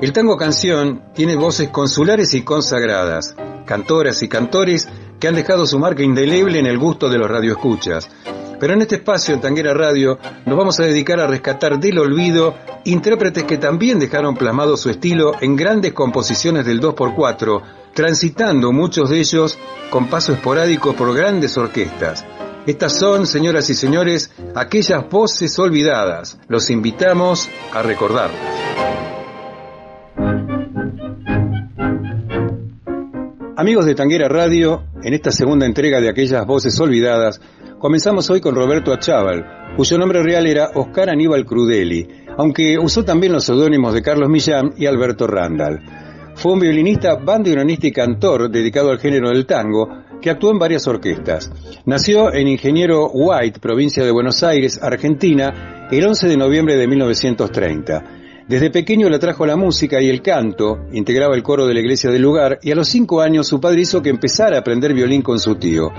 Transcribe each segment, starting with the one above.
El tango canción tiene voces consulares y consagradas, cantoras y cantores que han dejado su marca indeleble en el gusto de los radioescuchas. Pero en este espacio, en Tanguera Radio, nos vamos a dedicar a rescatar del olvido intérpretes que también dejaron plasmado su estilo en grandes composiciones del 2x4, transitando muchos de ellos con paso esporádico por grandes orquestas. Estas son, señoras y señores, aquellas voces olvidadas. Los invitamos a recordarlas. Amigos de Tanguera Radio, en esta segunda entrega de aquellas voces olvidadas, comenzamos hoy con Roberto Achával, cuyo nombre real era Oscar Aníbal Crudeli, aunque usó también los seudónimos de Carlos Millán y Alberto Randall. Fue un violinista, bandoneonista y cantor dedicado al género del tango, que actuó en varias orquestas. Nació en Ingeniero White, provincia de Buenos Aires, Argentina, el 11 de noviembre de 1930. Desde pequeño le atrajo la música y el canto, integraba el coro de la iglesia del lugar y a los cinco años su padre hizo que empezara a aprender violín con su tío.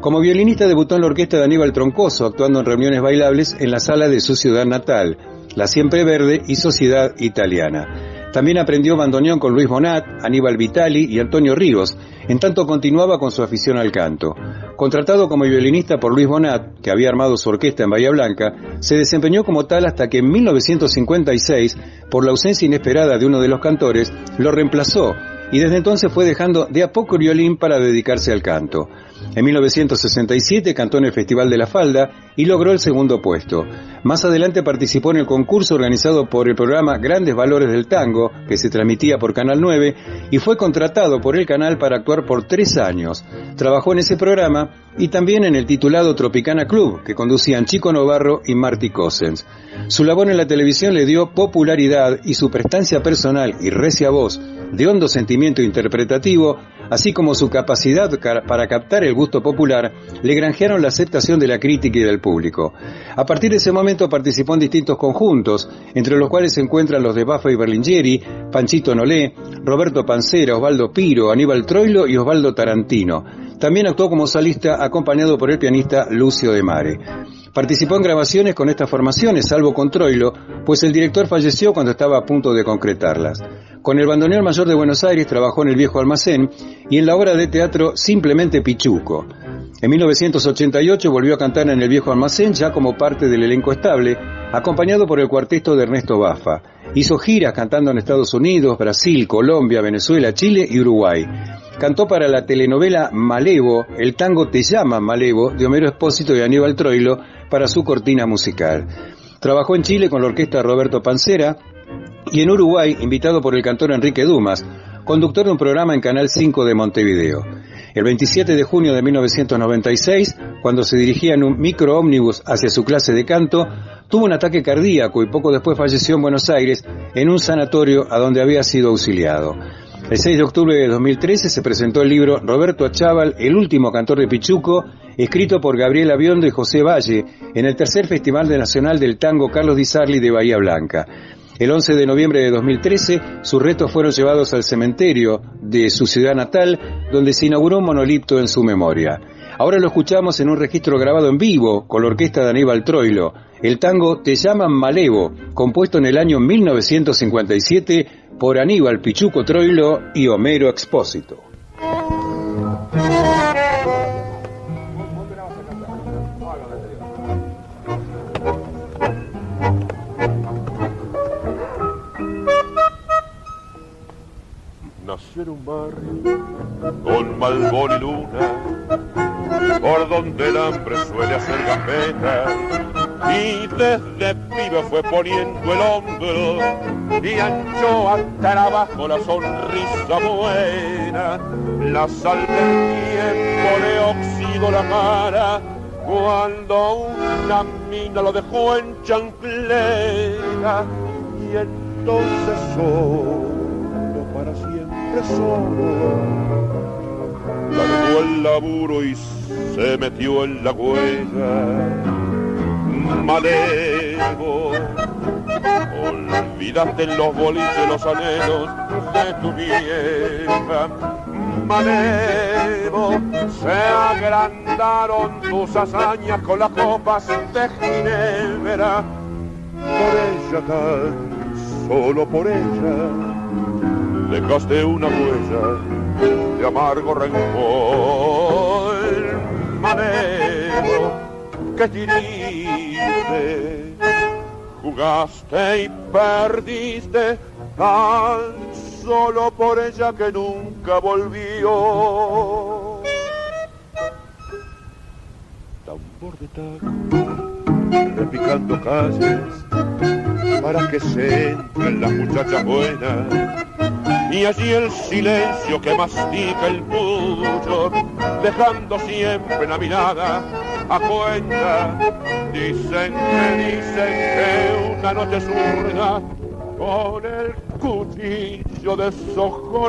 Como violinista debutó en la orquesta de Aníbal Troncoso, actuando en reuniones bailables en la sala de su ciudad natal, la Siempre Verde y Sociedad Italiana. También aprendió bandoneón con Luis Bonat, Aníbal Vitali y Antonio Ríos, en tanto continuaba con su afición al canto. Contratado como violinista por Luis Bonat, que había armado su orquesta en Bahía Blanca, se desempeñó como tal hasta que en 1956, por la ausencia inesperada de uno de los cantores, lo reemplazó y desde entonces fue dejando de a poco el violín para dedicarse al canto. En 1967 cantó en el Festival de la Falda y logró el segundo puesto. Más adelante participó en el concurso organizado por el programa Grandes Valores del Tango, que se transmitía por Canal 9, y fue contratado por el canal para actuar por tres años. Trabajó en ese programa y también en el titulado Tropicana Club, que conducían Chico Novarro y Marty Cossens. Su labor en la televisión le dio popularidad y su prestancia personal y recia voz de hondo sentimiento interpretativo, así como su capacidad para captar el gusto popular, le granjearon la aceptación de la crítica y del público. A partir de ese momento participó en distintos conjuntos, entre los cuales se encuentran los de Baffa y Berlingeri, Panchito Nolé, Roberto Pancera, Osvaldo Piro, Aníbal Troilo y Osvaldo Tarantino. También actuó como solista acompañado por el pianista Lucio de Mare. Participó en grabaciones con estas formaciones, salvo con Troilo, pues el director falleció cuando estaba a punto de concretarlas. Con el bandoneón mayor de Buenos Aires trabajó en el viejo almacén y en la obra de teatro Simplemente Pichuco. En 1988 volvió a cantar en el viejo almacén ya como parte del elenco estable, acompañado por el cuarteto de Ernesto Bafa. Hizo giras cantando en Estados Unidos, Brasil, Colombia, Venezuela, Chile y Uruguay. Cantó para la telenovela Malevo, el tango Te llama Malevo, de Homero Espósito y Aníbal Troilo, para su cortina musical. Trabajó en Chile con la orquesta Roberto Pancera y en Uruguay, invitado por el cantor Enrique Dumas, conductor de un programa en Canal 5 de Montevideo. El 27 de junio de 1996, cuando se dirigía en un micro ómnibus hacia su clase de canto, tuvo un ataque cardíaco y poco después falleció en Buenos Aires en un sanatorio a donde había sido auxiliado. El 6 de octubre de 2013 se presentó el libro Roberto Achával, el último cantor de Pichuco, escrito por Gabriel Aviondo y José Valle, en el tercer Festival Nacional del Tango Carlos Di Sarli de Bahía Blanca. El 11 de noviembre de 2013, sus restos fueron llevados al cementerio de su ciudad natal, donde se inauguró un monolito en su memoria. Ahora lo escuchamos en un registro grabado en vivo con la orquesta de Aníbal Troilo. El tango Te llaman Malevo, compuesto en el año 1957 por Aníbal Pichuco Troilo y Homero Expósito. En un barrio. Con malbón y luna, por donde el hambre suele hacer gambeta y desde pibe fue poniendo el hombro y ancho hasta abajo la sonrisa buena. La sal del tiempo le oxidó la cara cuando una mina lo dejó en chanclera. Y entonces para siempre solo, largó el laburo y se metió en la huella malevo. Olvídate los boliches los anhelos de tu vieja. Malevo, se agrandaron tus hazañas con las copas de Ginebra. Por ella tan solo por ella dejaste una huella de amargo rencor, manero que tiriste, jugaste y perdiste tan solo por ella que nunca volvió. Tambor de taco, repicando calles, para que se entren las muchachas buenas y allí el silencio que mastica el pucho, dejando siempre la mirada a cuenta. Dicen que dicen que una noche zurda con el cuchillo de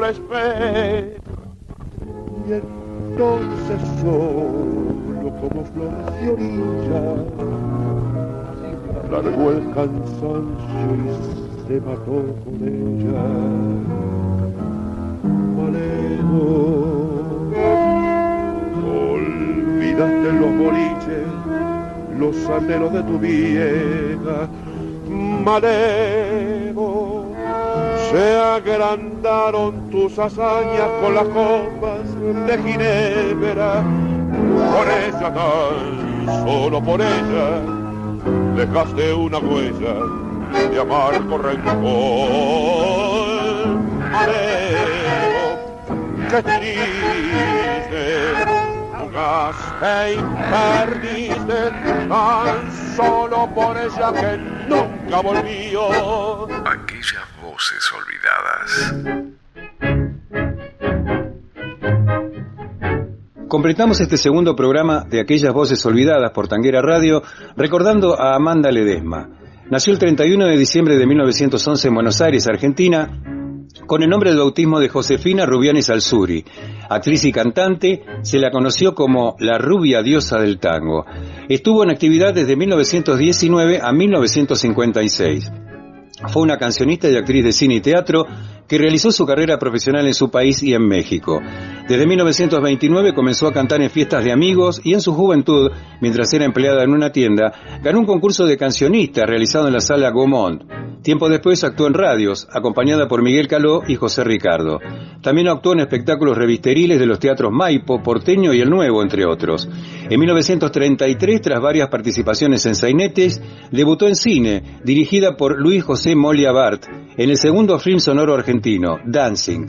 la espera. Y entonces solo como flores de orilla, largó el cansancio y se mató con ella. Olvidaste los boliches, los anhelos de tu vieja, Malevo. Se agrandaron tus hazañas con las copas de Ginebra. Por ella tan, solo por ella, dejaste una huella de amargo rencor. Malevo que triste, jugaste y perdiste tan solo por ella que nunca volvió. Aquellas voces olvidadas. Completamos este segundo programa de Aquellas Voces Olvidadas por Tanguera Radio recordando a Amanda Ledesma. Nació el 31 de diciembre de 1911 en Buenos Aires, Argentina, con el nombre de bautismo de Josefina Rubiani Salsuri. Actriz y cantante, se la conoció como la rubia diosa del tango. Estuvo en actividad desde 1919 a 1956. Fue una cancionista y actriz de cine y teatro que realizó su carrera profesional en su país y en México. Desde 1929 comenzó a cantar en fiestas de amigos y en su juventud, mientras era empleada en una tienda, ganó un concurso de cancionista realizado en la sala Gaumont. Tiempo después actuó en radios, acompañada por Miguel Caló y José Ricardo. También actuó en espectáculos revisteriles de los teatros Maipo, Porteño y El Nuevo, entre otros. En 1933, tras varias participaciones en sainetes, debutó en cine, dirigida por Luis José Molia Bart, en el segundo film sonoro argentino, Dancing.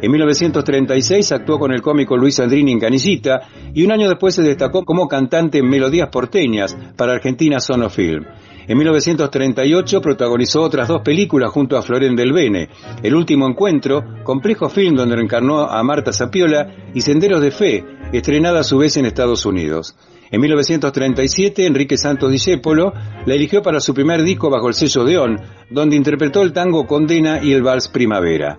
En 1936 actuó con el cómico Luis Andrini en Canillita y un año después se destacó como cantante en Melodías Porteñas para Argentina Sonofilm. En 1938 protagonizó otras dos películas junto a Floren del Bene, El último encuentro, complejo film donde encarnó a Marta Sapiola, y Senderos de Fe, estrenada a su vez en Estados Unidos. En 1937, Enrique Santos Discépolo la eligió para su primer disco bajo el sello de On, donde interpretó el tango Condena y el vals Primavera.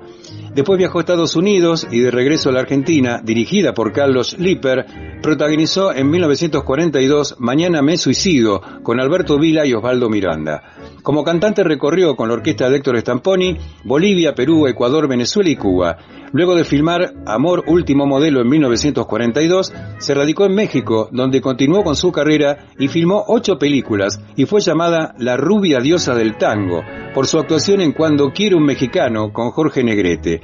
Después viajó a Estados Unidos y de regreso a la Argentina, dirigida por Carlos Lipper, protagonizó en 1942 Mañana me suicido con Alberto Vila y Osvaldo Miranda. Como cantante recorrió con la orquesta de Héctor Stamponi Bolivia, Perú, Ecuador, Venezuela y Cuba. Luego de filmar Amor Último Modelo en 1942, se radicó en México, donde continuó con su carrera y filmó ocho películas y fue llamada La rubia diosa del tango por su actuación en Cuando quiere un mexicano con Jorge Negrete.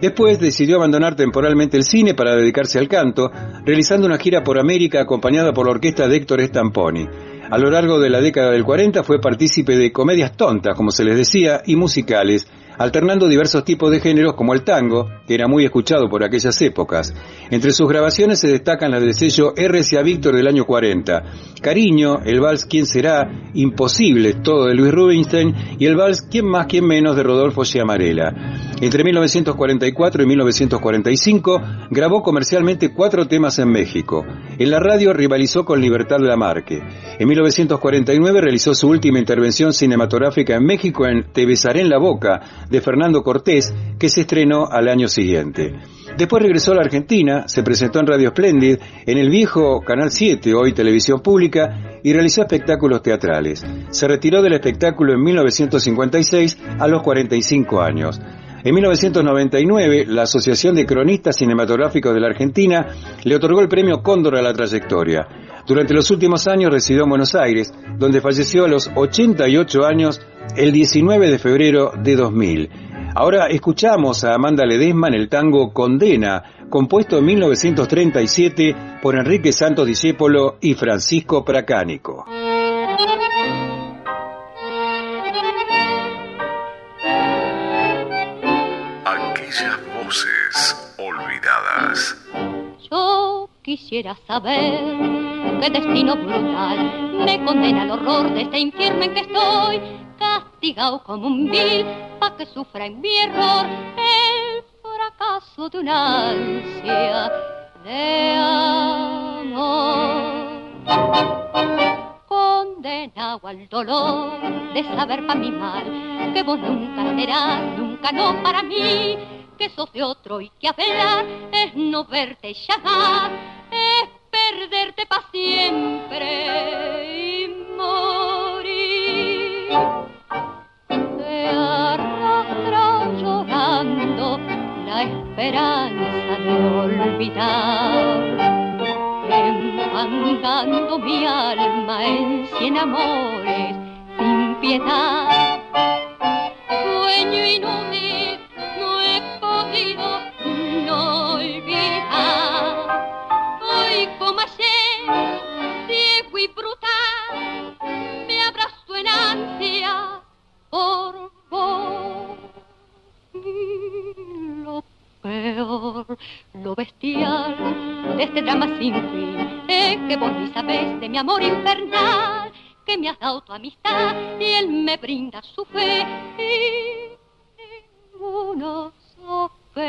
Después decidió abandonar temporalmente el cine para dedicarse al canto, realizando una gira por América acompañada por la orquesta de Héctor Stamponi. A lo largo de la década del 40 fue partícipe de comedias tontas, como se les decía, y musicales, alternando diversos tipos de géneros como el tango, que era muy escuchado por aquellas épocas. Entre sus grabaciones se destacan las del sello RCA Víctor del año 40, Cariño, el vals Quién será, Imposible, todo de Luis Rubinstein, y el vals Quién más, quién menos de Rodolfo Giamarella. Entre 1944 y 1945 grabó comercialmente cuatro temas en México. En la radio rivalizó con Libertad Lamarque. En 1949 realizó su última intervención cinematográfica en México en Te en la boca, de Fernando Cortés, que se estrenó al año siguiente. Después regresó a la Argentina, se presentó en Radio Splendid, en el viejo Canal 7, hoy Televisión Pública, y realizó espectáculos teatrales. Se retiró del espectáculo en 1956 a los 45 años. En 1999, la Asociación de Cronistas Cinematográficos de la Argentina le otorgó el premio Cóndor a la trayectoria. Durante los últimos años residió en Buenos Aires, donde falleció a los 88 años el 19 de febrero de 2000. Ahora escuchamos a Amanda Ledesma en el tango Condena, compuesto en 1937 por Enrique Santos Discépolo y Francisco Pracánico. Quisiera saber qué destino brutal me condena al horror de este infierno en que estoy, castigado como un vil, pa' que sufra en mi error el fracaso de una ansia de amor. Condenado al dolor de saber pa' mi mal que vos nunca serás, nunca no para mí, que sos de otro y que hablar es no verte llamar, es perderte para siempre y morir. Te arrastra llorando la esperanza de olvidar. Enfangando mi alma en cien amores sin piedad. Este drama sin fin es que vos ni sabés de mi amor infernal, que me has dado tu amistad y él me brinda su fe y ninguno sospecha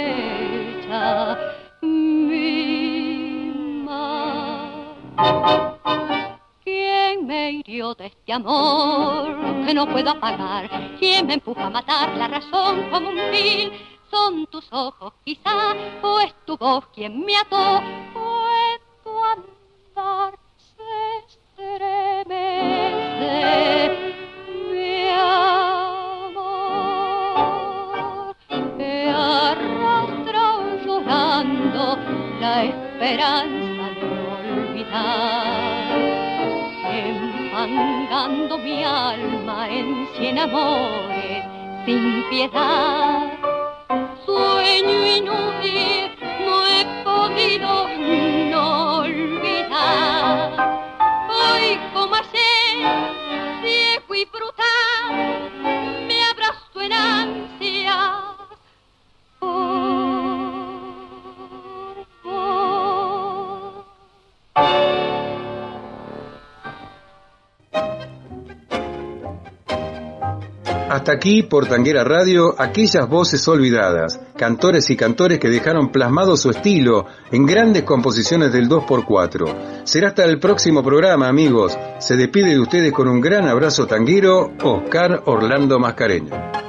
mi mal. ¿Quién me hirió de este amor que no puedo apagar? ¿Quién me empuja a matar la razón como un vil? Son tus ojos quizá, o es tu voz quien me ató, amores sin piedad. Hasta aquí por Tanguera Radio, aquellas voces olvidadas, cantores y cantores que dejaron plasmado su estilo en grandes composiciones del 2x4. Será hasta el próximo programa, amigos. Se despide de ustedes con un gran abrazo tanguero, Oscar Orlando Mascareño.